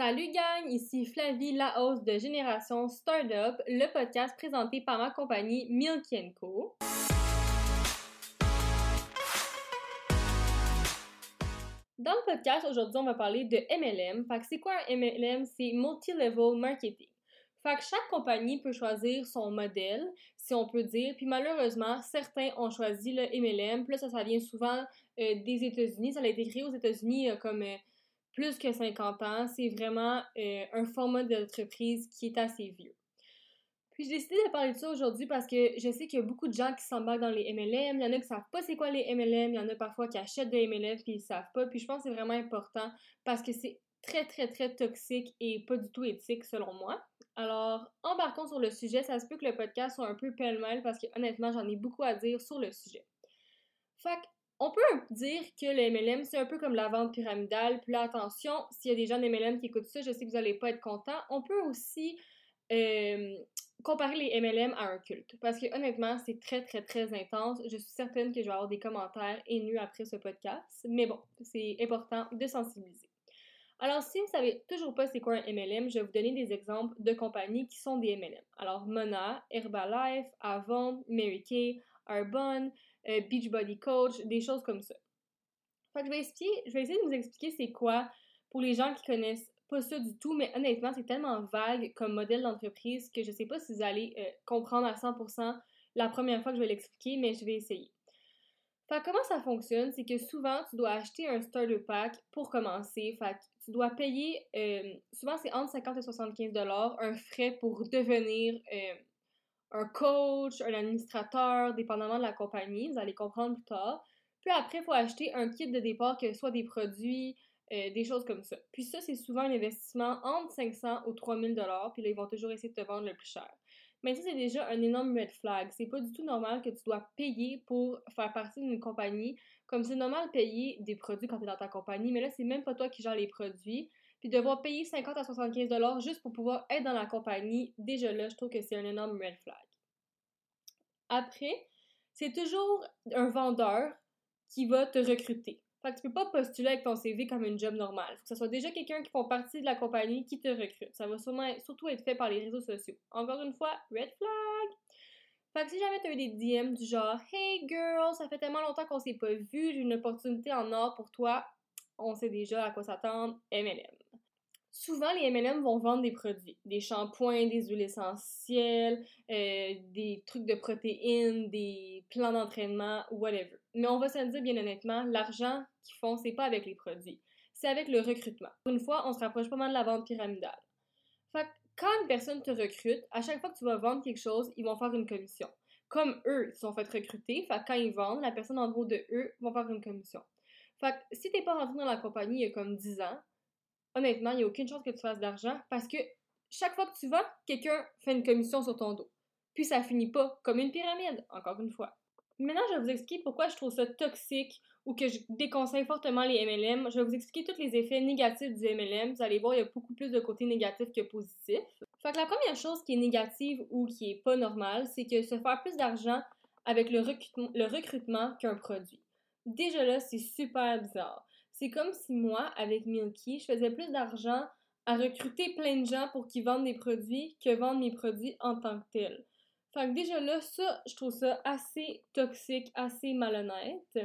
Salut gang, ici Flavie Laos de Génération Startup, le podcast présenté par ma compagnie Milky Co. Dans le podcast, aujourd'hui, on va parler de MLM. Fait que c'est quoi un MLM? C'est Multi-Level Marketing. Fait que chaque compagnie peut choisir son modèle, si on peut dire. Puis malheureusement, certains ont choisi le MLM. Puis là, ça, ça vient souvent euh, des États-Unis. Ça a été créé aux États-Unis euh, comme euh, plus que 50 ans. C'est vraiment un format d'entreprise qui est assez vieux. Puis j'ai décidé de parler de ça aujourd'hui parce que je sais qu'il y a beaucoup de gens qui s'embarquent dans les MLM. Il y en a qui savent pas c'est quoi les MLM. Il y en a parfois qui achètent des MLM puis ils savent pas. Puis je pense que c'est vraiment important parce que c'est très très très toxique et pas du tout éthique selon moi. Alors, embarquons sur le sujet. Ça se peut que le podcast soit un peu pêle-mêle parce que honnêtement, j'en ai beaucoup à dire sur le sujet. Fait on peut dire que le MLM, c'est un peu comme la vente pyramidale. Puis là, attention, s'il y a des gens de MLM qui écoutent ça, je sais que vous n'allez pas être contents. On peut aussi euh, comparer les MLM à un culte. Parce que honnêtement, c'est très, très, très intense. Je suis certaine que je vais avoir des commentaires haineux après ce podcast. Mais bon, c'est important de sensibiliser. Alors, si vous ne savez toujours pas c'est quoi un MLM, je vais vous donner des exemples de compagnies qui sont des MLM. Alors, Mona, Herbalife, Avon, Mary Kay, Arbonne, euh, Beachbody Coach, des choses comme ça. Fait que je vais, je vais essayer de vous expliquer c'est quoi pour les gens qui connaissent pas ça du tout, mais honnêtement, c'est tellement vague comme modèle d'entreprise que je sais pas si vous allez euh, comprendre à 100% la première fois que je vais l'expliquer, mais je vais essayer. Fait comment ça fonctionne, c'est que souvent, tu dois acheter un starter pack pour commencer. Fait tu dois payer, euh, souvent c'est entre 50 et 75 un frais pour devenir un coach, un administrateur, dépendamment de la compagnie, vous allez comprendre plus tard. Puis après, il faut acheter un kit de départ, que ce soit des produits, euh, des choses comme ça. Puis ça, c'est souvent un investissement entre 500 ou 3000 dollars, puis là, ils vont toujours essayer de te vendre le plus cher. Mais ça, c'est déjà un énorme red flag. C'est pas du tout normal que tu dois payer pour faire partie d'une compagnie. Comme c'est normal de payer des produits quand tu es dans ta compagnie, mais là, c'est même pas toi qui gères les produits puis devoir payer 50 à 75 dollars juste pour pouvoir être dans la compagnie, déjà là, je trouve que c'est un énorme red flag. Après, c'est toujours un vendeur qui va te recruter. Fait que tu peux pas postuler avec ton CV comme une job normale. Faut que ce soit déjà quelqu'un qui font partie de la compagnie qui te recrute. Ça va sûrement, surtout être fait par les réseaux sociaux. Encore une fois, red flag! Fait que si jamais tu as eu des DM du genre Hey girl, ça fait tellement longtemps qu'on s'est pas vu, j'ai une opportunité en or pour toi, on sait déjà à quoi s'attendre, MLM. Souvent, les MLM vont vendre des produits, des shampoings, des huiles essentielles, euh, des trucs de protéines, des plans d'entraînement, whatever. Mais on va se dire bien honnêtement, l'argent qu'ils font, c'est pas avec les produits, c'est avec le recrutement. Une fois, on se rapproche pas mal de la vente pyramidale. Fait que quand une personne te recrute, à chaque fois que tu vas vendre quelque chose, ils vont faire une commission. Comme eux, ils sont fait recruter, fait quand ils vendent, la personne en gros de eux vont faire une commission. Fait que si t'es pas rentré dans la compagnie il y a comme 10 ans, honnêtement, il n'y a aucune chance que tu fasses d'argent parce que chaque fois que tu vas, quelqu'un fait une commission sur ton dos. Puis ça finit pas comme une pyramide, encore une fois. Maintenant, je vais vous expliquer pourquoi je trouve ça toxique ou que je déconseille fortement les MLM. Je vais vous expliquer tous les effets négatifs du MLM. Vous allez voir, il y a beaucoup plus de côtés négatifs que positifs. Fait la première chose qui est négative ou qui est pas normale, c'est que se faire plus d'argent avec le, le recrutement qu'un produit. Déjà là, c'est super bizarre. C'est comme si moi, avec Milky, je faisais plus d'argent à recruter plein de gens pour qu'ils vendent des produits que vendre mes produits en tant que tels. Fait que déjà là, ça, je trouve ça assez toxique, assez malhonnête.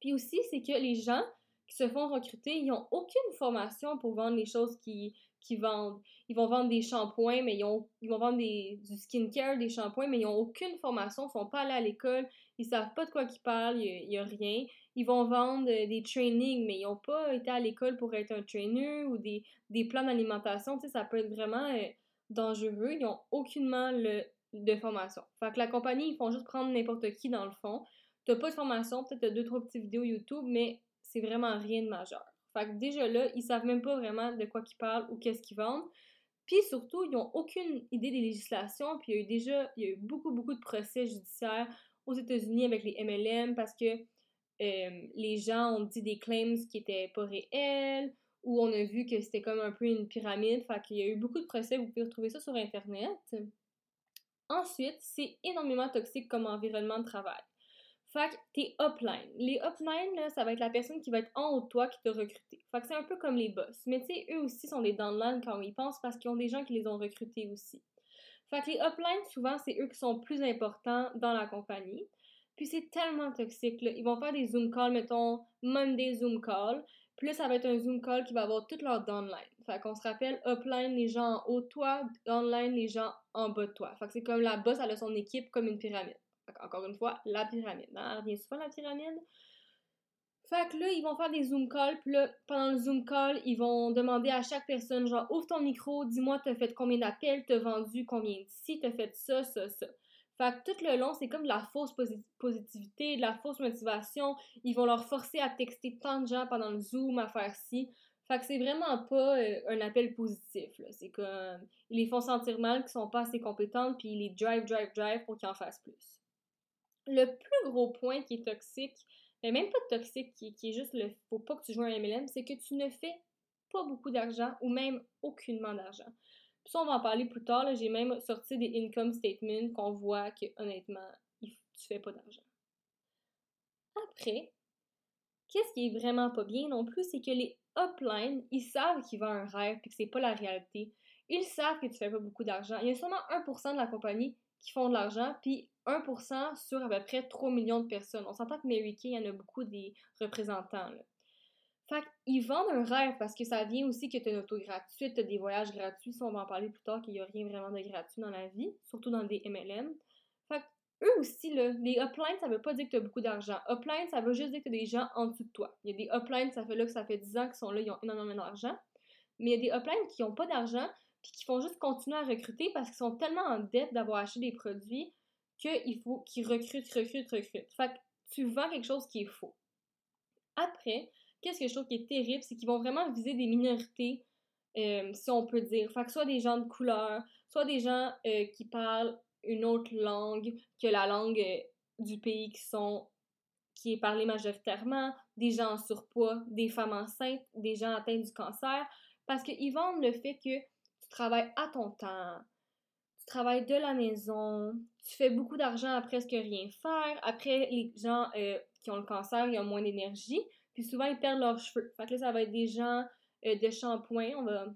Puis aussi, c'est que les gens qui se font recruter, ils n'ont aucune formation pour vendre les choses qu'ils vendent. Ils vont vendre des shampoings, mais ils, ont, ils vont vendre des, du skincare, des shampoings, mais ils n'ont aucune formation, ils ne sont pas allés à l'école, ils savent pas de quoi ils parlent, il n'y a, rien. Ils vont vendre euh, des trainings, mais ils n'ont pas été à l'école pour être un trainer ou des, plans d'alimentation. Tu sais, ça peut être vraiment euh, dangereux. Ils n'ont aucunement de formation. Fait que la compagnie, ils font juste prendre n'importe qui dans le fond. Tu n'as pas de formation, peut-être deux, trois petites vidéos YouTube, mais c'est vraiment rien de majeur. Fait que déjà là, ils savent même pas vraiment de quoi ils parlent ou qu'est-ce qu'ils vendent. Puis surtout, ils n'ont aucune idée des législations. Puis il y a eu déjà il y a eu beaucoup, beaucoup de procès judiciaires aux États-Unis avec les MLM parce que euh, les gens ont dit des claims qui étaient pas réels ou on a vu que c'était comme un peu une pyramide. Fait qu'il y a eu beaucoup de procès, vous pouvez retrouver ça sur Internet. Ensuite, c'est énormément toxique comme environnement de travail. Fait que tes upline. Les upline, là, ça va être la personne qui va être en haut de toi qui t'a recruté. Fait que c'est un peu comme les boss. Mais tu sais, eux aussi sont des downline quand ils pensent parce qu'ils ont des gens qui les ont recrutés aussi. Fait que les upline, souvent, c'est eux qui sont plus importants dans la compagnie. Puis c'est tellement toxique, là. Ils vont faire des Zoom calls, mettons, même des Zoom calls. Puis là, ça va être un Zoom call qui va avoir toutes leurs downline. Fait qu'on se rappelle, upline, les gens en haut de toi, downline, les gens en bas de toi. Fait que c'est comme la boss, elle a son équipe comme une pyramide. Encore une fois, la pyramide. Hein? Revient souvent la pyramide. Fait que là, ils vont faire des Zoom calls, puis là, pendant le Zoom call, ils vont demander à chaque personne, genre, ouvre ton micro, dis-moi, t'as fait combien d'appels, t'as vendu combien d'ici, t'as fait ça, ça, ça. Fait que tout le long, c'est comme de la fausse positivité, de la fausse motivation. Ils vont leur forcer à texter tant de gens pendant le Zoom, à faire ci. Fait que c'est vraiment pas euh, un appel positif. C'est comme. Ils les font sentir mal qu'ils sont pas assez compétentes, puis ils les drive, drive, drive pour qu'ils en fassent plus. Le plus gros point qui est toxique, mais même pas toxique, qui, est juste le faut pas que tu joues un MLM, c'est que tu ne fais pas beaucoup d'argent ou même aucunement d'argent. Puis ça, on va en parler plus tard. J'ai même sorti des income statements qu'on voit que honnêtement, tu fais pas d'argent. Après, qu'est-ce qui est vraiment pas bien non plus, c'est que les uplines, ils savent qu'ils vendent un rêve et que c'est pas la réalité. Ils savent que tu fais pas beaucoup d'argent. Il y a seulement 1% de la compagnie qui font de l'argent, puis 1% sur à peu près 3 millions de personnes. On s'entend que Mary Kay, il y en a beaucoup des représentants. Là. Fait vendent un rêve parce que ça vient aussi que tu as une auto gratuite, tu des voyages gratuits. On va en parler plus tard qu'il n'y a rien vraiment de gratuit dans la vie, surtout dans des MLM. Fait eux aussi, là, les uplines, ça veut pas dire que tu as beaucoup d'argent. Uplines, ça veut juste dire que tu des gens en dessous de toi. Il y a des uplines, ça fait là que ça fait 10 ans qu'ils sont là, ils ont énormément d'argent. Mais il y a des uplines qui n'ont pas d'argent puis qui font juste continuer à recruter parce qu'ils sont tellement en dette d'avoir acheté des produits qu'il faut qu'ils recrutent, recrutent, recrutent. Fait que tu vends quelque chose qui est faux. Après, qu'est-ce que je trouve qui est terrible, c'est qu'ils vont vraiment viser des minorités, euh, si on peut dire. Fait que soit des gens de couleur, soit des gens euh, qui parlent une autre langue que la langue euh, du pays qui sont qui est parlée majoritairement, des gens en surpoids, des femmes enceintes, des gens atteints du cancer, parce qu'ils vendent le fait que tu travailles à ton temps, tu travailles de la maison, tu fais beaucoup d'argent à presque rien faire. Après, les gens qui ont le cancer, ils ont moins d'énergie. Puis souvent, ils perdent leurs cheveux. Fait que là, ça va être des gens euh, de shampoing, on va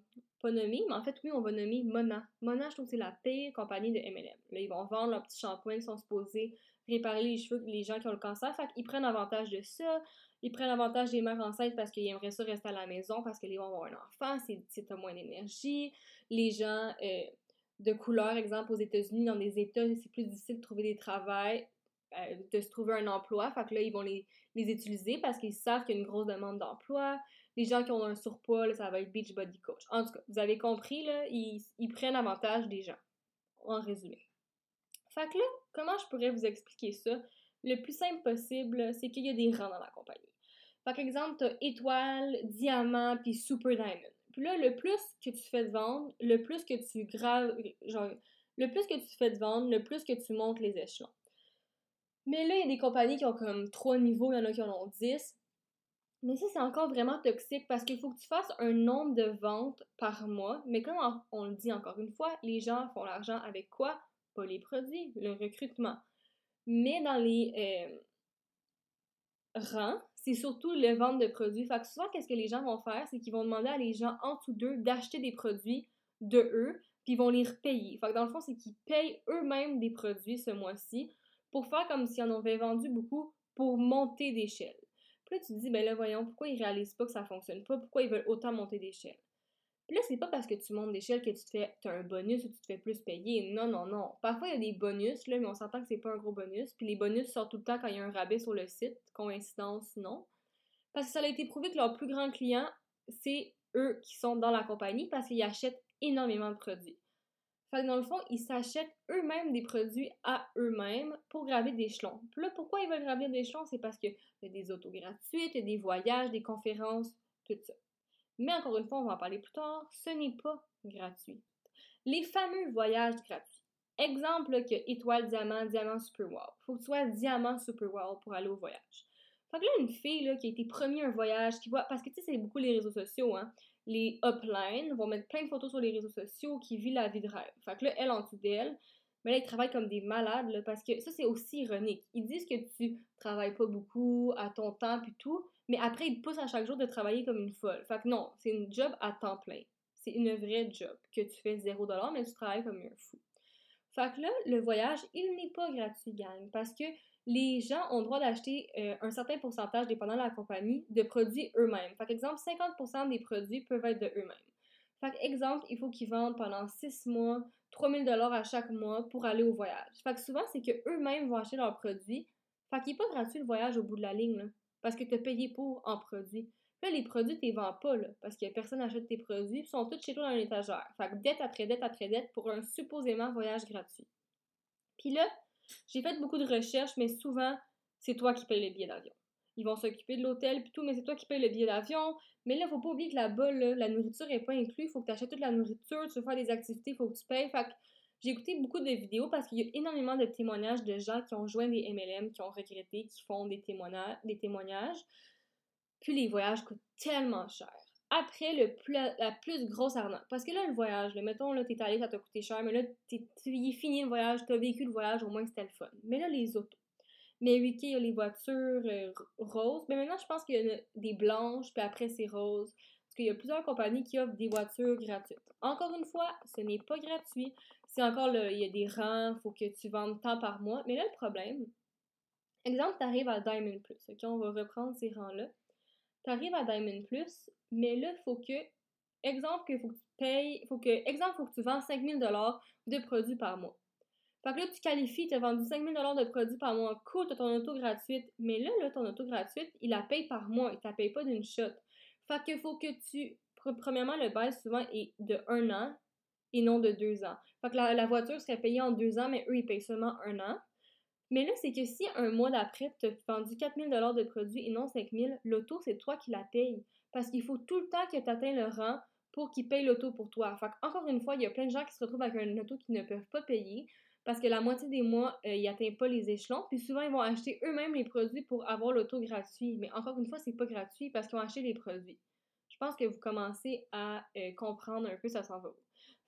pas nommer, mais en fait, oui, on va nommer Mona. Mona, je trouve que c'est la pire compagnie de MLM. Là, ils vont vendre leurs petits shampoings, ils sont supposés réparer les cheveux des gens qui ont le cancer. Fait qu'ils prennent avantage de ça. Ils prennent avantage des mères enceintes parce qu'ils aimeraient ça rester à la maison parce que les vont avoir un enfant, c'est moins d'énergie. Les gens euh, de couleur, exemple, aux États-Unis, dans des États, c'est plus difficile de trouver des travails, euh, de se trouver un emploi. Fait que là, ils vont les les utiliser parce qu'ils savent qu'il y a une grosse demande d'emploi. Les gens qui ont un surpoids, ça va être Beach Body Coach. En tout cas, vous avez compris, là, ils, prennent avantage des gens. En résumé. Fait que là, comment je pourrais vous expliquer ça? Le plus simple possible, c'est qu'il y a des rangs dans la compagnie. Par exemple, tu as étoile, diamant, puis super diamond. Puis là, le plus que tu fais de vendre, le plus que tu graves, genre, le plus que tu fais de vendre, le plus que tu montes les échelons. Mais là, il y a des compagnies qui ont comme trois niveaux, il y en a qui en ont 10. Mais ça, c'est encore vraiment toxique parce qu'il faut que tu fasses un nombre de ventes par mois. Mais comme on, le dit encore une fois, les gens font l'argent avec quoi? Pas les produits, le recrutement. Mais dans les euh, rangs, c'est surtout le vente de produits. Fait que souvent, qu'est-ce que les gens vont faire? C'est qu'ils vont demander à les gens en dessous d'eux d'acheter des produits de eux, puis ils vont les repayer. Fait que dans le fond, c'est qu'ils payent eux-mêmes des produits ce mois-ci pour faire comme si on avait vendu beaucoup pour monter d'échelle. Puis là, tu te dis, ben là, voyons, pourquoi ils réalisent pas que ça fonctionne pas? Pourquoi ils veulent autant monter d'échelle? Puis là, c'est pas parce que tu montes d'échelle que tu te fais un bonus ou tu te fais plus payer. Non, non, non. Parfois, il y a des bonus, là, mais on s'entend que c'est pas un gros bonus. Puis les bonus sortent tout le temps quand il y a un rabais sur le site. Coïncidence, non. Parce que ça a été prouvé que leurs plus grands clients, c'est eux qui sont dans la compagnie parce qu'ils achètent énormément de produits. Fait que dans le fond, ils s'achètent eux-mêmes des produits à eux-mêmes pour gravir des échelons. Puis là, pourquoi ils veulent gravir des échelons? C'est parce qu'il y a des autos gratuites, il y a des voyages, des conférences, tout ça. Mais encore une fois, on va en parler plus tard, ce n'est pas gratuit. Les fameux voyages gratuits. Exemple que étoile, diamant, diamant, super wow. Faut que tu sois diamant, super wow pour aller au voyage. Fait que là, une fille là, qui a été promis un voyage, qui voit, parce que tu sais, c'est beaucoup les réseaux sociaux, hein les uplines vont mettre plein de photos sur les réseaux sociaux qui vit la vie de rêve. Fait que là, elle, en dessous d'elle, Mais là, ils travaillent comme des malades, parce que ça, c'est aussi ironique. Ils disent que tu travailles pas beaucoup à ton temps, puis tout, mais après, ils te poussent à chaque jour de travailler comme une folle. Fait que non, c'est une job à temps plein. C'est une vraie job que tu fais 0$, mais tu travailles comme un fou. Fait que là, le voyage, il n'est pas gratuit, gang, parce que les gens ont le droit d'acheter euh, un certain pourcentage, dépendant de la compagnie, de produits eux-mêmes. Fait exemple, 50% des produits peuvent être de eux-mêmes. Fait exemple, il faut qu'ils vendent pendant 6 mois 3000 dollars à chaque mois pour aller au voyage. Fait que souvent, c'est qu'eux-mêmes vont acheter leurs produits. Fait qu'il n'est pas gratuit le voyage au bout de la ligne, là, parce que tu as payé pour en produit. Là, les produits, tu les vends pas, là, parce que personne n'achète tes produits, ils sont tous chez toi dans l'étagère. Fait que dette après dette après dette pour un supposément voyage gratuit. Puis là, j'ai fait beaucoup de recherches, mais souvent, c'est toi qui payes le billet d'avion. Ils vont s'occuper de l'hôtel puis tout, mais c'est toi qui payes le billet d'avion. Mais là, faut pas oublier que là-bas, la nourriture est pas inclue. Faut que tu achètes toute la nourriture, tu veux faire des activités, faut que tu payes. Fait que j'ai écouté beaucoup de vidéos parce qu'il y a énormément de témoignages de gens qui ont joint des MLM, qui ont regretté, qui font des témoignages. Des témoignages. Puis les voyages coûtent tellement cher. Après, le la plus grosse arnaque. Parce que là, le voyage, mettons, là, t'es allé, ça t'a coûté cher, mais là, tu es fini le voyage, t'as vécu le voyage, au moins c'était le fun. Mais là, les autos. Mais oui, il y a les voitures euh, roses. Mais maintenant, je pense qu'il y a des blanches, puis après, c'est rose. Parce qu'il y a plusieurs compagnies qui offrent des voitures gratuites. Encore une fois, ce n'est pas gratuit. C'est encore, il y a des rangs, il faut que tu vendes tant par mois. Mais là, le problème, exemple, tu arrives à Diamond Plus. OK, on va reprendre ces rangs-là. Tu arrives à Diamond Plus, mais là, il faut que, exemple, que faut que tu payes, faut que, exemple, faut que tu vends 5000 de produits par mois. Fait que là, tu qualifies, tu as vendu 5000 de produits par mois. Cool, tu ton auto gratuite. Mais là, là, ton auto gratuite, il la paye par mois. Il ne la paye pas d'une shot. Fait qu'il faut que tu. Premièrement, le bail souvent est de un an et non de deux ans. Fait que la, voiture serait payée en deux ans, mais eux, ils payent seulement un an. Mais là, c'est que si un mois d'après, tu as vendu 4000 de produits et non 5000, l'auto, c'est toi qui la payes. Parce qu'il faut tout le temps que tu atteignes le rang pour qu'ils payent l'auto pour toi. Fait encore une fois, il y a plein de gens qui se retrouvent avec un auto qui ne peuvent pas payer parce que la moitié des mois, euh, ils n'atteignent pas les échelons. Puis souvent, ils vont acheter eux-mêmes les produits pour avoir l'auto gratuit. Mais encore une fois, c'est pas gratuit parce qu'ils ont acheté les produits. Je pense que vous commencez à euh, comprendre un peu ça s'en va.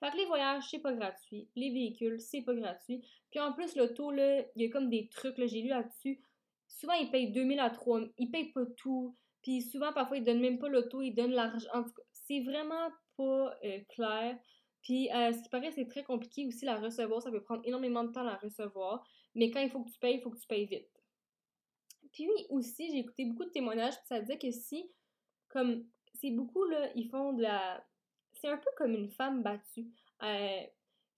Fait que les voyages, c'est pas gratuit. Les véhicules, c'est pas gratuit. Puis en plus, l'auto, là, il y a comme des trucs, là, j'ai lu là-dessus. Souvent, ils payent 2000 à 3000. Ils payent pas tout. Puis souvent, parfois, ils donnent même pas l'auto, ils donnent l'argent. En tout cas, c'est vraiment pas euh, clair. Puis, euh, ce qui paraît, c'est très compliqué aussi la recevoir. Ça peut prendre énormément de temps à la recevoir. Mais quand il faut que tu payes, il faut que tu payes vite. Puis aussi, j'ai écouté beaucoup de témoignages, puis ça disait que si, comme, c'est beaucoup, là, ils font de la... C'est un peu comme une femme battue. Euh,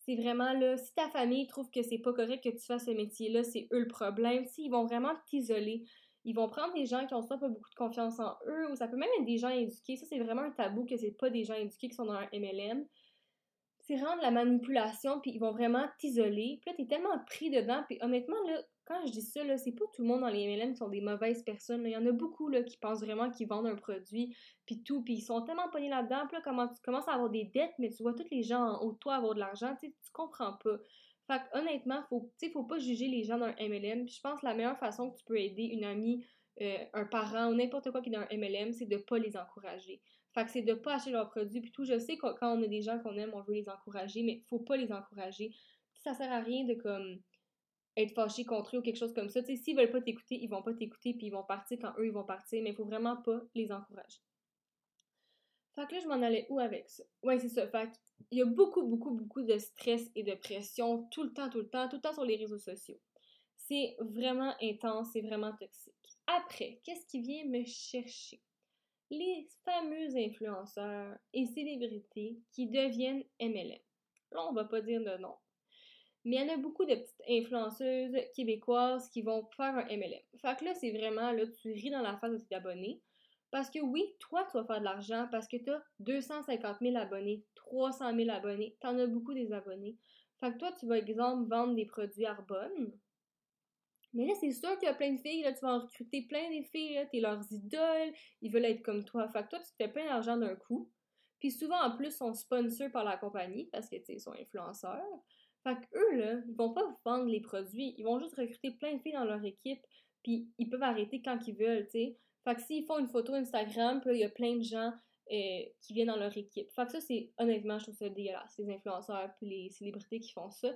c'est vraiment, là, si ta famille trouve que c'est pas correct que tu fasses ce métier-là, c'est eux le problème. Si, ils vont vraiment t'isoler. Ils vont prendre des gens qui ont soit pas beaucoup de confiance en eux, ou ça peut même être des gens éduqués. Ça, c'est vraiment un tabou que c'est pas des gens éduqués qui sont dans un MLM c'est rendre la manipulation, puis ils vont vraiment t'isoler. Puis là, t'es tellement pris dedans. Puis honnêtement, là, quand je dis ça, là, c'est pas tout le monde dans les MLM qui sont des mauvaises personnes. Il y en a beaucoup qui pensent vraiment qu'ils vendent un produit, puis tout. Puis ils sont tellement pognés là-dedans. Puis là, comment, tu commences à avoir des dettes, mais tu vois tous les gens en haut de toi avoir de l'argent. Tu comprends pas. Fait que, honnêtement, faut, faut pas juger les gens d'un MLM. Puis je pense que la meilleure façon que tu peux aider une amie, euh, un parent ou n'importe quoi qui est dans un MLM, c'est de pas les encourager. Fait que c'est de pas acheter leurs produits. Puis tout, je sais que quand on a des gens qu'on aime, on veut les encourager, mais faut pas les encourager. Ça sert à rien de comme être fâché contre eux ou quelque chose comme ça. Tu sais, s'ils veulent pas t'écouter, ils vont pas t'écouter, puis ils vont partir quand eux, ils vont partir, mais il faut vraiment pas les encourager. Fait que là, je m'en allais où avec ça? Ouais, c'est ça. Fait il y a beaucoup, beaucoup, beaucoup de stress et de pression tout le temps, tout le temps, tout le temps sur les réseaux sociaux. C'est vraiment intense, c'est vraiment toxique. Après, qu'est-ce qui vient me chercher? Les fameux influenceurs et célébrités qui deviennent MLM. Là, on va pas dire de nom. Mais il y en a beaucoup de petites influenceuses québécoises qui vont faire un MLM. Fait que là, c'est vraiment, là, tu ris dans la face de tes abonnés. Parce que oui, toi, tu vas faire de l'argent parce que tu as 250 000 abonnés, 300 000 abonnés, tu en as beaucoup des abonnés. Fait que toi, tu vas, exemple, vendre des produits Arbonne mais là, c'est sûr qu'il y a plein de filles, là, tu vas en recruter plein des filles, là, t'es leurs idoles, ils veulent être comme toi. Fait que toi, tu te fais plein d'argent d'un coup. Puis souvent, en plus, ils sont sponsors par la compagnie parce que, tu sais, ils sont influenceurs. Fait que eux, là, ils vont pas vendre les produits, ils vont juste recruter plein de filles dans leur équipe, puis ils peuvent arrêter quand ils veulent, tu sais. Fait que s'ils font une photo Instagram, puis il y a plein de gens euh, qui viennent dans leur équipe. Fait que ça, c'est, honnêtement, je trouve ça dégueulasse, les influenceurs puis les célébrités qui font ça.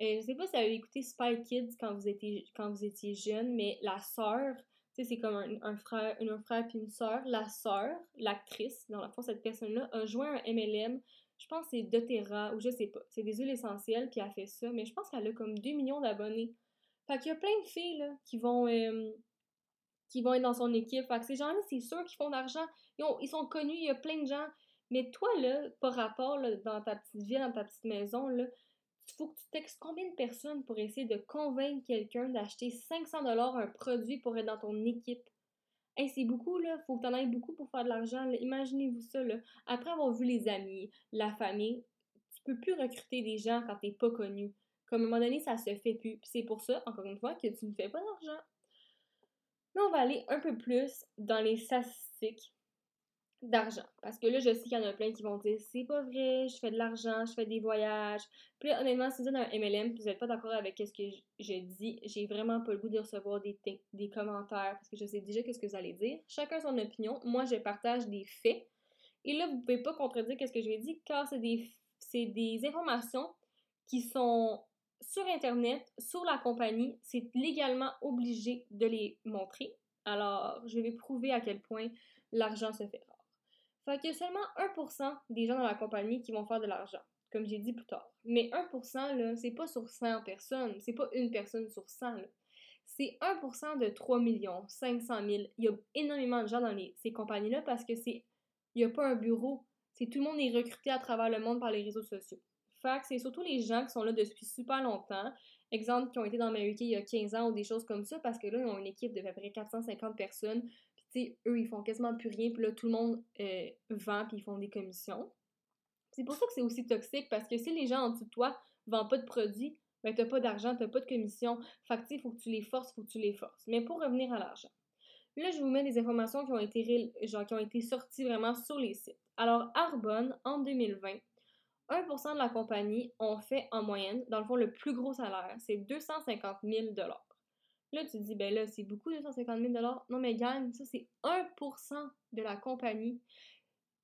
Euh, je sais pas si vous avez écouté Spy Kids quand vous étiez, quand vous étiez jeune, mais la sœur, tu sais, c'est comme un, frère, un frère puis une sœur. La sœur, l'actrice, dans la fond, cette personne-là, a joué un MLM. Je pense que c'est doTERRA ou je sais pas. C'est des huiles essentielles, puis elle a fait ça. Mais je pense qu'elle a comme 2 millions d'abonnés. Fait qu'il y a plein de filles, là, qui vont... Euh, qui vont être dans son équipe. Fait que ces gens-là, c'est sûr qu'ils font d'argent. Ils, ils, sont connus, il y a plein de gens. Mais toi, là, par rapport, dans ta petite ville, dans ta petite maison, là, il faut que tu textes combien de personnes pour essayer de convaincre quelqu'un d'acheter 500 dollars un produit pour être dans ton équipe? Hey, c'est beaucoup, là. Faut que t'en ailles beaucoup pour faire de l'argent. Imaginez-vous ça, là. Après avoir vu les amis, la famille, tu peux plus recruter des gens quand t'es pas connu. Comme à un moment donné, ça se fait plus. C'est pour ça, encore une fois, que tu ne fais pas d'argent. Là, on va aller un peu plus dans les statistiques d'argent. Parce que là, je sais qu'il y en a plein qui vont dire c'est pas vrai, je fais de l'argent, je fais des voyages. Puis là, honnêtement, si vous êtes un MLM vous n'êtes pas d'accord avec ce que je, dis, j'ai vraiment pas le goût de recevoir des, des commentaires parce que je sais déjà ce que vous allez dire. Chacun son opinion. Moi, je partage des faits. Et là, vous pouvez pas contredire ce que je vais dire car c'est des, des informations qui sont sur Internet, sur la compagnie. C'est légalement obligé de les montrer. Alors, je vais prouver à quel point l'argent se fait fait qu'il y a seulement 1% des gens dans la compagnie qui vont faire de l'argent, comme j'ai dit plus tard. Mais 1%, là, c'est pas sur 100 personnes, c'est pas une personne sur 100, C'est 1% de 3 millions, 500 000. Il y a énormément de gens dans ces compagnies-là parce que c'est, il n'y a pas un bureau. C'est tout le monde est recruté à travers le monde par les réseaux sociaux. Fait que c'est surtout les gens qui sont là depuis super longtemps. Exemple, qui ont été dans Mary il y a 15 ans ou des choses comme ça, parce que là, ils ont une équipe de à peu près 450 personnes eux, ils font quasiment plus rien, puis là, tout le monde euh, vend, puis ils font des commissions. C'est pour ça que c'est aussi toxique, parce que si les gens en dessous de toi vendent pas de produits, ben t'as pas d'argent, t'as pas de commission. Fait que, il faut que tu les forces, faut que tu les forces. Mais pour revenir à l'argent, là, je vous mets des informations qui ont été, genre, qui ont été sorties vraiment sur les sites. Alors, Arbonne, en 2020, 1% de la compagnie ont fait en moyenne, dans le fond, le plus gros salaire, c'est 250 000 Là, tu te dis, ben là, c'est beaucoup, 250 000 Non, mais gagne, ça, c'est 1% de la compagnie.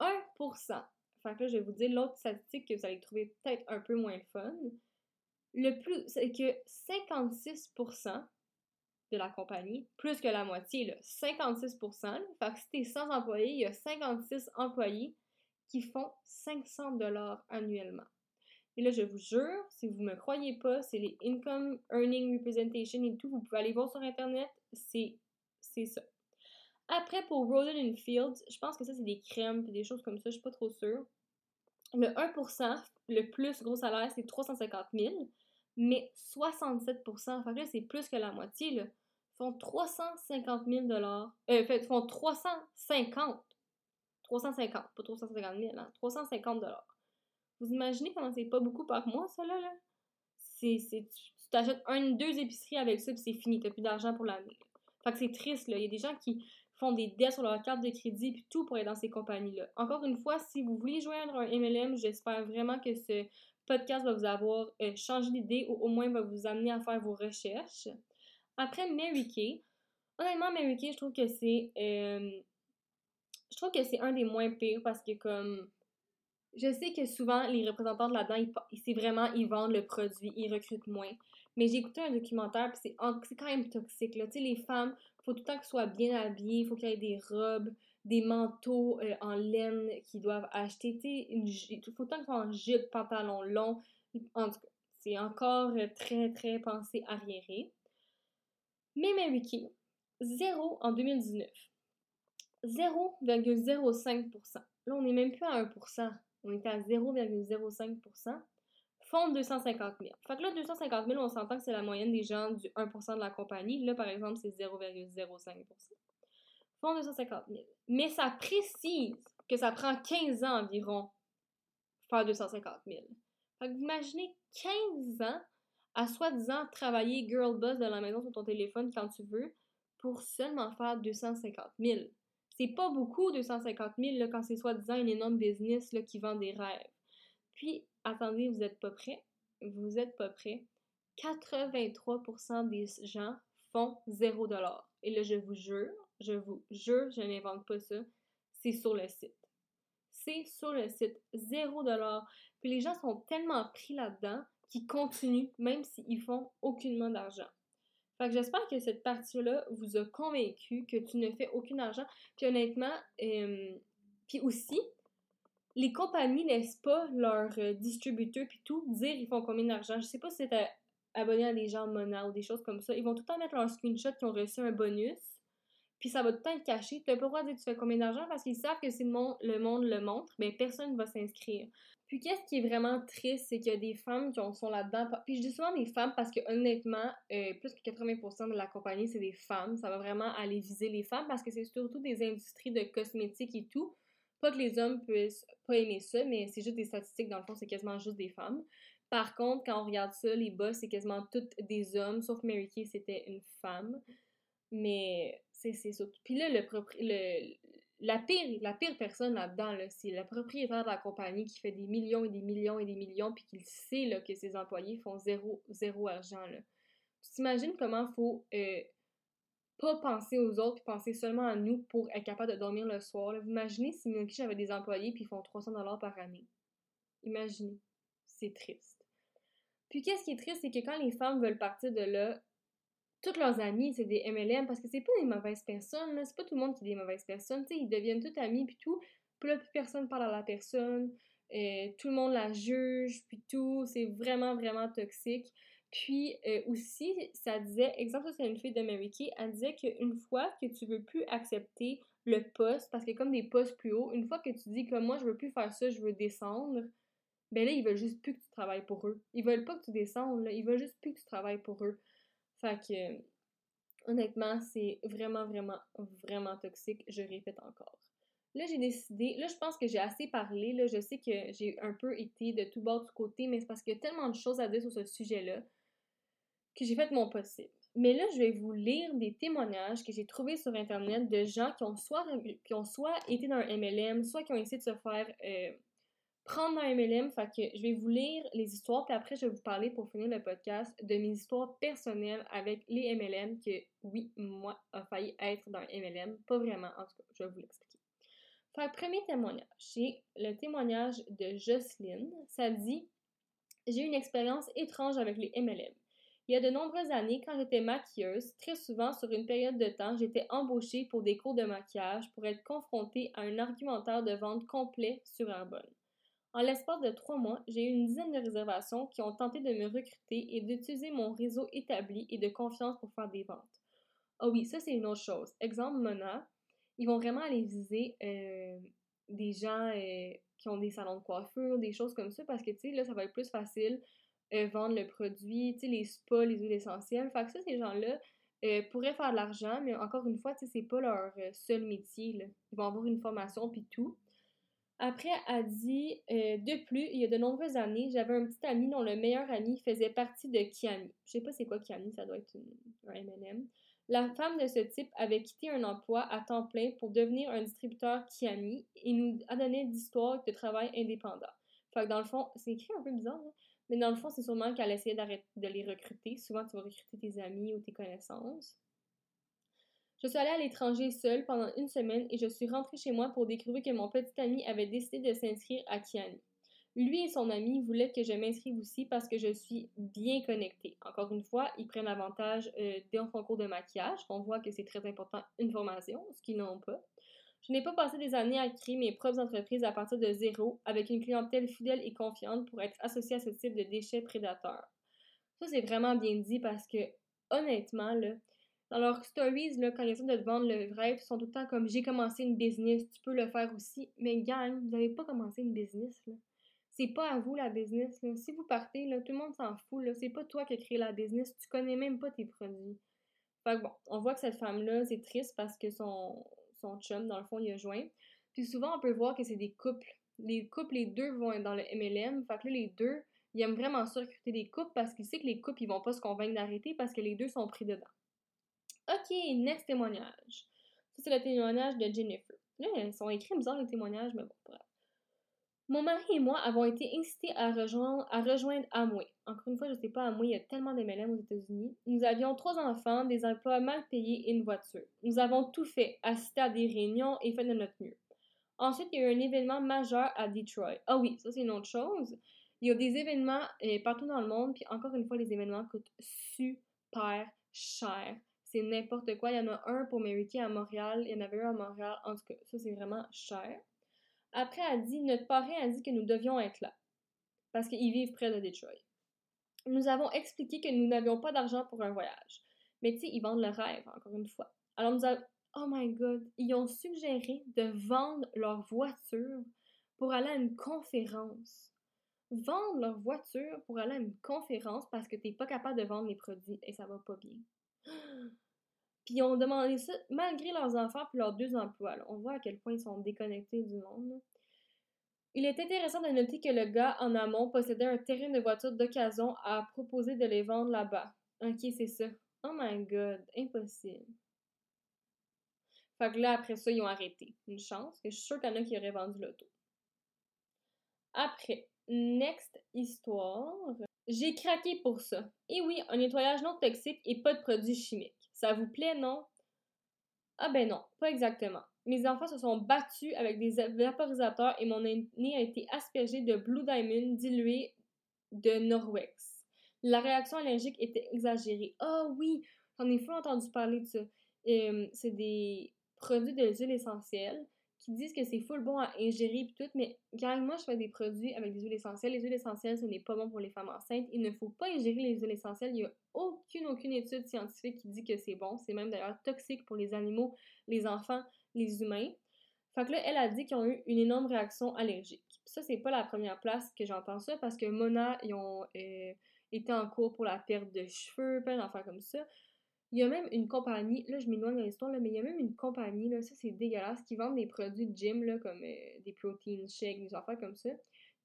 1%. Fait que là, je vais vous dire l'autre statistique que vous allez trouver peut-être un peu moins fun. Le plus, c'est que 56% de la compagnie, plus que la moitié, là, 56%. fait que si t'es 100 employés, il y a 56 employés qui font 500 dollars annuellement. Et là, je vous jure, si vous ne me croyez pas, c'est les Income Earning Representation et tout. Vous pouvez aller voir sur Internet. C'est ça. Après, pour Roden Fields, je pense que ça, c'est des crèmes et des choses comme ça. Je ne suis pas trop sûre. Le 1%, le plus gros salaire, c'est 350 000. Mais 67% enfin là, c'est plus que la moitié, là, font 350 000 Euh, fait, font 350. 350, pas 350 000, hein, 350 vous imaginez comment c'est pas beaucoup par mois, ça, là? là? C'est, tu t'achètes un, deux épiceries avec ça, puis c'est fini, t'as plus d'argent pour l'année. Fait que c'est triste, là. Il y a des gens qui font des dettes sur leur carte de crédit, puis tout pour être dans ces compagnies-là. Encore une fois, si vous voulez joindre un MLM, j'espère vraiment que ce podcast va vous avoir euh, changé d'idée ou au moins va vous amener à faire vos recherches. Après Mary Kay, honnêtement, Mary Kay, je trouve que c'est. Euh, je trouve que c'est un des moins pires parce que, comme je sais que souvent, les représentants de là-dedans, c'est vraiment, ils vendent le produit, ils recrutent moins. Mais j'ai écouté un documentaire, puis c'est quand même toxique. Tu sais, les femmes, il faut tout le temps qu'elles soient bien habillées, il faut qu'il y ait des robes, des manteaux euh, en laine qu'ils doivent acheter, tu sais, il faut tout le temps qu'elles soient en jupe, pantalon long. En tout cas, c'est encore euh, très, très pensé arriéré. Mais Mary Kay, zéro en 2019. 0,05%. Là, on n'est même plus à 1% on était à 0,05% font 250 000. Fait que là, 250 000, on s'entend que c'est la moyenne des gens du 1% de la compagnie. Là, par exemple, c'est 0,05% Font 250 000. Mais ça précise que ça prend 15 ans environ faire 250 000. Fait que vous imaginez 15 ans à soi-disant travailler girl boss de la maison sur ton téléphone quand tu veux pour seulement faire 250 000. C'est pas beaucoup, 250 000, là, quand c'est soi-disant une énorme business là, qui vend des rêves. Puis, attendez, vous êtes pas prêts? Vous êtes pas prêts? 83% des gens font 0 Et là, je vous jure, je vous jure, je n'invente pas ça, c'est sur le site. C'est sur le site, 0 Puis Puis les gens sont tellement pris là-dedans qu'ils continuent, même s'ils font aucunement d'argent. Fait que j'espère que cette partie-là vous a convaincu que tu ne fais aucun argent. Puis honnêtement, euh, puis aussi, les compagnies laissent pas leurs euh, distributeurs puis tout dire ils font combien d'argent. Je sais pas si c'est abonné à des gens Mona ou des choses comme ça. Ils vont tout le temps mettre leur screenshot qui ont reçu un bonus. Puis ça va tout le temps être caché. Tu n'as pas le droit de dire tu fais combien d'argent parce qu'ils savent que si le monde le, montre, mais personne ne va s'inscrire. Puis qu'est-ce qui est vraiment triste, c'est qu'il y a des femmes qui sont là-dedans. Puis je dis souvent des femmes parce que honnêtement, euh, plus que 80% de la compagnie, c'est des femmes. Ça va vraiment aller viser les femmes parce que c'est surtout des industries de cosmétiques et tout. Pas que les hommes puissent pas aimer ça, mais c'est juste des statistiques, dans le fond, c'est quasiment juste des femmes. Par contre, quand on regarde ça, les boss, c'est quasiment toutes des hommes, sauf Mary Kay, c'était une femme. Mais c'est ça. Puis là, le, le, la, pire, la pire personne là-dedans, là, c'est le propriétaire de la compagnie qui fait des millions et des millions et des millions, puis qui sait que ses employés font zéro, zéro argent. Tu t'imagines comment il faut euh, pas penser aux autres, puis penser seulement à nous pour être capable de dormir le soir. Vous imaginez si Milky avait des employés puis ils font 300$ par année. Imaginez. C'est triste. Puis qu'est-ce qui est triste, c'est que quand les femmes veulent partir de là, toutes leurs amis, c'est des MLM parce que c'est pas des mauvaises personnes, c'est pas tout le monde qui est des mauvaises personnes, tu sais, ils deviennent tous amis puis tout, puis là, plus personne parle à la personne, euh, tout le monde la juge, puis tout, c'est vraiment, vraiment toxique. Puis euh, aussi, ça disait, exemple, c'est une fille de Mary Kay, elle disait qu'une fois que tu veux plus accepter le poste, parce que comme des postes plus hauts, une fois que tu dis comme moi je veux plus faire ça, je veux descendre, ben là, ils veulent juste plus que tu travailles pour eux. Ils veulent pas que tu descendes, ils veulent juste plus que tu travailles pour eux. Fait que, honnêtement, c'est vraiment, vraiment, vraiment toxique, je répète encore. Là, j'ai décidé, là, je pense que j'ai assez parlé, là, je sais que j'ai un peu été de tout bord du côté, mais c'est parce qu'il y a tellement de choses à dire sur ce sujet-là que j'ai fait mon possible. Mais là, je vais vous lire des témoignages que j'ai trouvés sur Internet de gens qui ont soit, qui ont soit été dans un MLM, soit qui ont essayé de se faire euh, prendre un MLM. Fait que je vais vous lire les histoires, puis après, je vais vous parler pour finir le podcast de mes histoires personnelles avec les MLM que, oui, moi, a failli être dans un MLM. Pas vraiment, en tout cas, je vais vous l'expliquer. Fait premier témoignage, c'est le témoignage de Jocelyne. Ça dit J'ai une expérience étrange avec les MLM. Il y a de nombreuses années, quand j'étais maquilleuse, très souvent sur une période de temps, j'étais embauchée pour des cours de maquillage pour être confrontée à un argumentaire de vente complet sur Arbonne. En l'espace de trois mois, j'ai eu une dizaine de réservations qui ont tenté de me recruter et d'utiliser mon réseau établi et de confiance pour faire des ventes. Ah oui, ça c'est une autre chose. Exemple, Mona, ils vont vraiment aller viser euh, des gens euh, qui ont des salons de coiffure, des choses comme ça, parce que, tu sais, là, ça va être plus facile euh, vendre le produit, tu sais, les spas, les huiles essentielles. Fait que ça, ces gens-là pourraient faire de l'argent, mais encore une fois, tu c'est pas leur seul métier. Ils vont avoir une formation puis tout. Après, elle dit euh, De plus, il y a de nombreuses années, j'avais un petit ami dont le meilleur ami faisait partie de Kiami. Je sais pas c'est quoi Kiami, ça doit être un MM. La femme de ce type avait quitté un emploi à temps plein pour devenir un distributeur Kiami et nous a donné d'histoires de travail indépendant. Fait dans le fond, c'est écrit un peu bizarre, hein, mais dans le fond, c'est sûrement qu'elle essayait de les recruter. Souvent, tu vas recruter tes amis ou tes connaissances. Je suis allée à l'étranger seule pendant une semaine et je suis rentrée chez moi pour découvrir que mon petit ami avait décidé de s'inscrire à Kiani. Lui et son ami voulaient que je m'inscrive aussi parce que je suis bien connectée. Encore une fois, ils prennent avantage euh, d'un concours de maquillage. On voit que c'est très important une formation, ce qu'ils n'ont pas. Je n'ai pas passé des années à créer mes propres entreprises à partir de zéro avec une clientèle fidèle et confiante pour être associée à ce type de déchets prédateurs. Ça, c'est vraiment bien dit parce que, honnêtement, là, dans leurs stories, là, quand ils essaient de te vendre le rêve, ils sont tout le temps comme j'ai commencé une business, tu peux le faire aussi. Mais gang, vous n'avez pas commencé une business. Là. C'est pas à vous la business. Là. Si vous partez, là, tout le monde s'en fout. Là. C'est pas toi qui as créé la business, tu connais même pas tes produits. Fait que bon, on voit que cette femme-là, c'est triste parce que son, son chum, dans le fond, il a joint. Puis souvent, on peut voir que c'est des couples. Les couples, les deux vont être dans le MLM. Fait que là, les deux, ils aiment vraiment ça recruter des couples parce qu'ils savent que les couples, ils vont pas se convaincre d'arrêter parce que les deux sont pris dedans. OK, next témoignage. Ça, c'est le témoignage de Jennifer. Là, ils sont écrits bizarre les témoignages, mais bon, bref. Mon mari et moi avons été incités à rejoindre, à rejoindre Amway. Encore une fois, je ne sais pas, Amway, il y a tellement d'MLM aux États-Unis. Nous avions trois enfants, des emplois mal payés et une voiture. Nous avons tout fait, assisté à des réunions et fait de notre mieux. Ensuite, il y a eu un événement majeur à Detroit. Ah oui, ça c'est une autre chose. Il y a des événements euh, partout dans le monde, puis encore une fois, les événements coûtent super cher. C'est n'importe quoi. Il y en a un pour Mary à Montréal, il y en avait un à Montréal. En tout cas, ça c'est vraiment cher. Après, elle dit, notre parrain a dit que nous devions être là, parce qu'ils vivent près de Detroit. Nous avons expliqué que nous n'avions pas d'argent pour un voyage. Mais tu sais, ils vendent le rêve, encore une fois. Alors nous avons... Oh my god, ils ont suggéré de vendre leur voiture pour aller à une conférence. Vendre leur voiture pour aller à une conférence parce que t'es pas capable de vendre les produits et ça va pas bien. Puis ils ont demandé ça malgré leurs enfants puis leurs deux emplois. On voit à quel point ils sont déconnectés du monde. Il est intéressant de noter que le gars en amont possédait un terrain de voiture d'occasion à proposer de les vendre là-bas. Ok, c'est ça. Oh my god, impossible. Fait que là, après ça, ils ont arrêté. Une chance, que je suis sûre qu'il y en a qui auraient vendu l'auto. Après, next histoire. J'ai craqué pour ça. Et oui, un nettoyage non toxique et pas de produits chimiques. Ça vous plaît, non? Ah ben non, pas exactement. Mes enfants se sont battus avec des vaporisateurs et mon nez a été aspergé de Blue Diamond dilué de Norwex. La réaction allergique était exagérée. Ah oui, j'en ai fou entendu parler de ça. C'est des produits de l'huile essentielle qui disent que c'est full bon à ingérer et tout, mais quand moi je fais des produits avec des huiles essentielles, les huiles essentielles, ce n'est pas bon pour les femmes enceintes. Il ne faut pas ingérer les huiles essentielles. Il n'y a aucune, aucune étude scientifique qui dit que c'est bon. C'est même d'ailleurs toxique pour les animaux, les enfants, les humains. Fait que là, elle a dit qu'ils ont eu une énorme réaction allergique. ça, c'est pas la première place que j'entends ça parce que Mona, ils ont euh, été en cours pour la perte de cheveux, plein d'enfants comme ça. Il y a même une compagnie, là je m'éloigne de l'histoire, mais il y a même une compagnie, là, ça c'est dégueulasse, qui vendent des produits de gym, là, comme euh, des protein shakes, des affaires comme ça,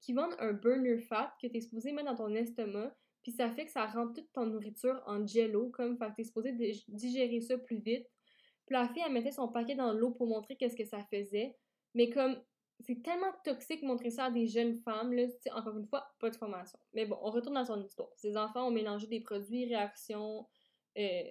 qui vendent un burner fat que tu es supposé mettre dans ton estomac, puis ça fait que ça rend toute ton nourriture en jello, comme, fait que t'es supposé digérer ça plus vite. Puis la fille, elle mettait son paquet dans l'eau pour montrer qu'est-ce que ça faisait, mais comme, c'est tellement toxique montrer ça à des jeunes femmes, là, encore une fois, pas de formation. Mais bon, on retourne dans son histoire. Ces enfants ont mélangé des produits, réactions, euh,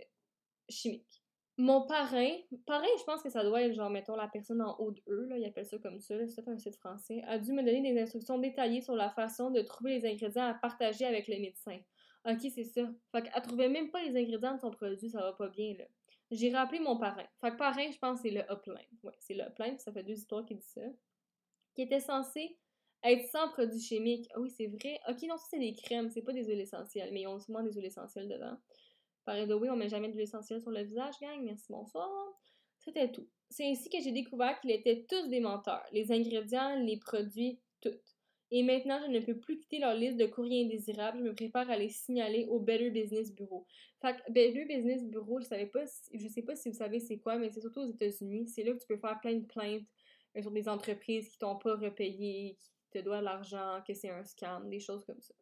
chimique. Mon parrain, parrain, je pense que ça doit être genre, mettons, la personne en haut de eux, là, ils appellent ça comme ça, c'est un site français, a dû me donner des instructions détaillées sur la façon de trouver les ingrédients à partager avec le médecin. Ok, c'est ça. Fait qu'elle trouvait même pas les ingrédients de son produit, ça va pas bien, là. J'ai rappelé mon parrain. Fait que parrain, je pense, c'est le Upline. Ouais, c'est le Upline, ça fait deux histoires qui disent ça. Qui était censé être sans produits chimiques. Ah oui, c'est vrai. Ok, non, ça c'est des crèmes, c'est pas des huiles essentielles, mais ils ont souvent des huiles essentielles dedans. Par on met jamais de l'essentiel sur le visage, gang. Merci, bonsoir. C'était tout. C'est ainsi que j'ai découvert qu'ils étaient tous des menteurs. Les ingrédients, les produits, tout. Et maintenant, je ne peux plus quitter leur liste de courriers indésirables. Je me prépare à les signaler au Better Business Bureau. Fait que Better Business Bureau, je savais pas, je sais pas si vous savez c'est quoi, mais c'est surtout aux États-Unis. C'est là que tu peux faire plein de plaintes euh, sur des entreprises qui t'ont pas repayé, qui te doivent l'argent, que c'est un scam, des choses comme ça.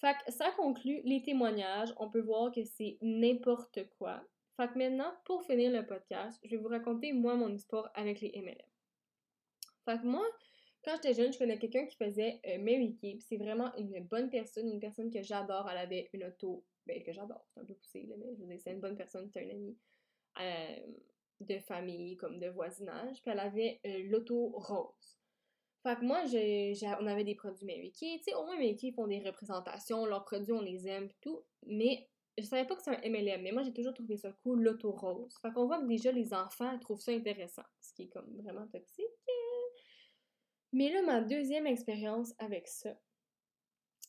Fait que ça conclut les témoignages. On peut voir que c'est n'importe quoi. Fait maintenant, pour finir le podcast, je vais vous raconter moi mon histoire avec les MLM. Fait que moi, quand j'étais jeune, je connais quelqu'un qui faisait euh, Mary Kay. C'est vraiment une bonne personne, une personne que j'adore. Elle avait une auto, ben que j'adore, c'est un peu poussé, mais je veux dire, c'est une bonne personne, c'est un ami euh, de famille, comme de voisinage. Elle avait euh, l'auto rose. Fait que moi, on avait des produits Mary. Tu sais, au moins Mary font des représentations, leurs produits, on les aime, tout. Mais je savais pas que c'est un MLM. Mais moi, j'ai toujours trouvé ça cool, l'auto rose. Fait qu'on voit que déjà, les enfants trouvent ça intéressant. Ce qui est comme vraiment toxique. Mais là, ma deuxième expérience avec ça,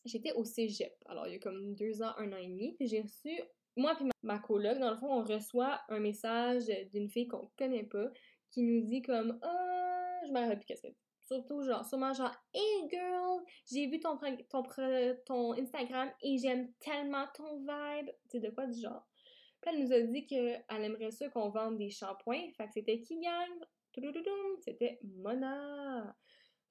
j'étais au cégep. Alors, il y a comme deux ans, un an et demi. Puis j'ai reçu, moi puis ma, coloc, dans le fond, on reçoit un message d'une fille qu'on connaît pas qui nous dit comme « Ah, je me rappelle plus qu'est-ce dit. Surtout, genre, sûrement genre, Hey girl, j'ai vu ton, ton, ton Instagram et j'aime tellement ton vibe. Tu sais, de quoi du genre? Puis elle nous a dit qu'elle aimerait ça qu'on vende des shampoings. Fait que c'était qui gagne? C'était Mona.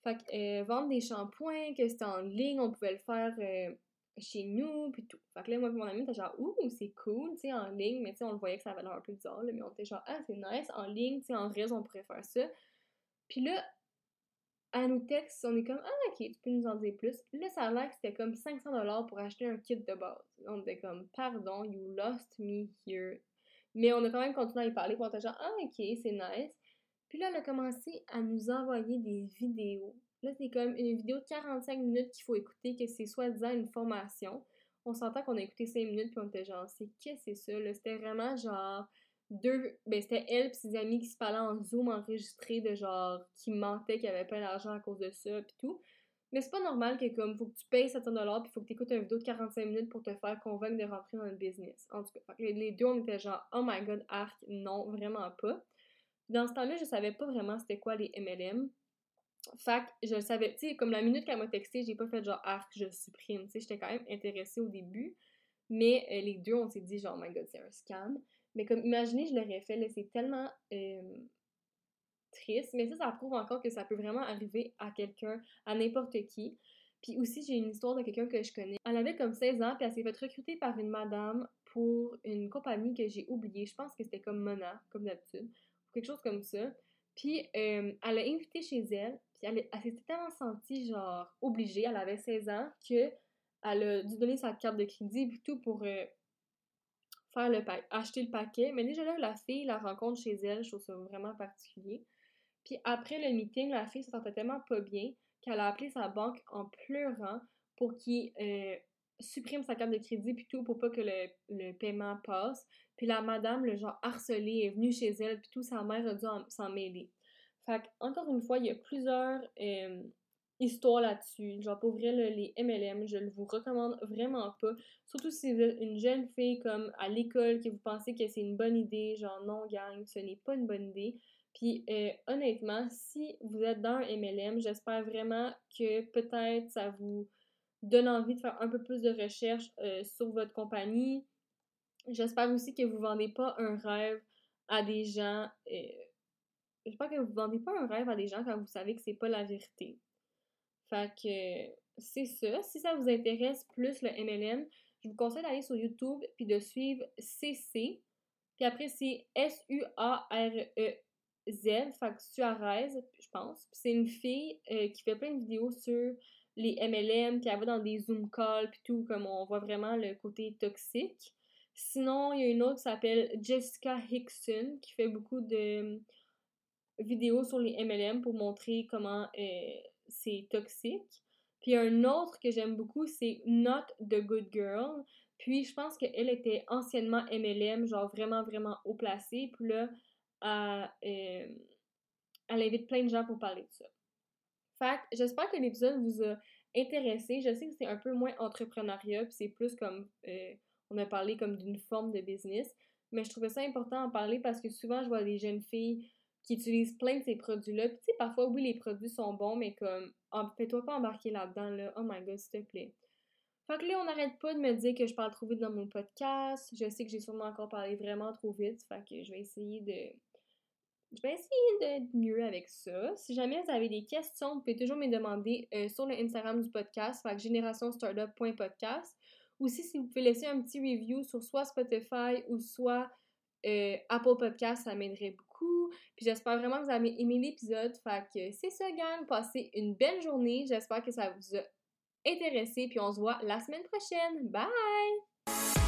Fait que euh, vendre des shampoings, que c'était en ligne, on pouvait le faire euh, chez nous, puis tout. Fait que là, moi mon ami, était genre, ouh, c'est cool, tu sais, en ligne, mais tu sais, on le voyait que ça avait l'air un peu bizarre, mais on était genre, ah, c'est nice, en ligne, tu sais, en réseau, on pourrait faire ça. Puis là, à nous texte, on est comme Ah, ok, tu peux nous en dire plus. Là, ça a l'air que c'était comme 500$ pour acheter un kit de base. On était comme Pardon, you lost me here. Mais on a quand même continué à y parler pour était genre Ah, ok, c'est nice. Puis là, elle a commencé à nous envoyer des vidéos. Là, c'est comme une vidéo de 45 minutes qu'il faut écouter, que c'est soi-disant une formation. On s'entend qu'on a écouté 5 minutes, puis on était genre, c'est qu'est-ce que c'est ça? C'était vraiment genre deux. Ben, c'était elle et ses amis qui se parlaient en Zoom enregistré de genre, qui mentaient qu'il avait pas d'argent à cause de ça, puis tout. Mais c'est pas normal que comme faut que tu payes 700$ puis faut que tu écoutes une vidéo de 45 minutes pour te faire convaincre de rentrer dans le business. En tout cas, les deux on était genre oh my god arc non vraiment pas. Dans ce temps-là, je savais pas vraiment c'était quoi les MLM. Fait que je le savais, tu sais, comme la minute qu'elle m'a texté, j'ai pas fait genre arc, je supprime, tu sais, j'étais quand même intéressée au début. Mais euh, les deux, on s'est dit genre, oh my god, c'est un scam. Mais comme, imaginez, je l'aurais fait, là, c'est tellement euh, triste. Mais ça, ça prouve encore que ça peut vraiment arriver à quelqu'un, à n'importe qui. Puis aussi, j'ai une histoire de quelqu'un que je connais. Elle avait comme 16 ans, puis elle s'est fait recruter par une madame pour une compagnie que j'ai oubliée. Je pense que c'était comme Mona, comme d'habitude quelque chose comme ça. Puis euh, elle l'a invité chez elle, puis elle, s'était tellement sentie genre obligée, elle avait 16 ans, que elle a dû donner sa carte de crédit et tout pour euh, faire le acheter le paquet. Mais déjà là, la fille la rencontre chez elle, je trouve ça vraiment particulier. Puis après le meeting, la fille se sentait tellement pas bien qu'elle a appelé sa banque en pleurant pour qu'il euh, supprime sa carte de crédit puis tout pour pas que le, le paiement passe. Puis la madame, le genre harcelée, est venue chez elle, puis tout, sa mère a dû s'en mêler. Fait encore une fois, il y a plusieurs euh, histoires là-dessus. Genre, pour vrai, les MLM, je le vous recommande vraiment pas. Surtout si vous êtes une jeune fille comme à l'école, que vous pensez que c'est une bonne idée. Genre, non, gang, ce n'est pas une bonne idée. Puis euh, honnêtement, si vous êtes dans un MLM, j'espère vraiment que peut-être ça vous donne envie de faire un peu plus de recherche euh, sur votre compagnie, J'espère aussi que vous ne vendez pas un rêve à des gens. Euh, j'espère que vous ne vendez pas un rêve à des gens quand vous savez que c'est pas la vérité. Fait que c'est ça. Si ça vous intéresse plus le MLM, je vous conseille d'aller sur YouTube puis de suivre CC. Puis après, c'est S-U-A-R-E-Z. Fait que Suarez, je pense. c'est une fille euh, qui fait plein de vidéos sur les MLM, puis elle va dans des Zoom calls, puis tout, comme on voit vraiment le côté toxique. Sinon, il y a une autre qui s'appelle Jessica Hickson qui fait beaucoup de hum, vidéos sur les MLM pour montrer comment euh, c'est toxique. Puis un autre que j'aime beaucoup, c'est Not the Good Girl. Puis je pense qu'elle était anciennement MLM, genre vraiment, vraiment haut placé. Puis là, elle, euh, elle invite plein de gens pour parler de ça. Fait j'espère que l'épisode vous a intéressé. Je sais que c'est un peu moins entrepreneuriat, puis c'est plus comme euh, on a parlé comme d'une forme de business. Mais je trouvais ça important d'en parler parce que souvent, je vois des jeunes filles qui utilisent plein de ces produits-là. Puis, tu sais, parfois, oui, les produits sont bons, mais comme, fais-toi pas embarquer là-dedans, là. Oh my god, s'il te plaît. Fait que là, on n'arrête pas de me dire que je parle trop vite dans mon podcast. Je sais que j'ai sûrement encore parlé vraiment trop vite. Fait que je vais essayer de. Je vais essayer d'être mieux avec ça. Si jamais vous avez des questions, vous pouvez toujours me demander euh, sur le Instagram du podcast, fait que générationstartup.podcast. Aussi, si vous pouvez laisser un petit review sur soit Spotify ou soit euh, Apple Podcast, ça m'aiderait Puis j'espère vraiment que vous avez aimé l'épisode. Fait que c'est ça, gang. Passez une belle journée. J'espère que ça vous a intéressé. Puis on se voit la semaine prochaine. Bye!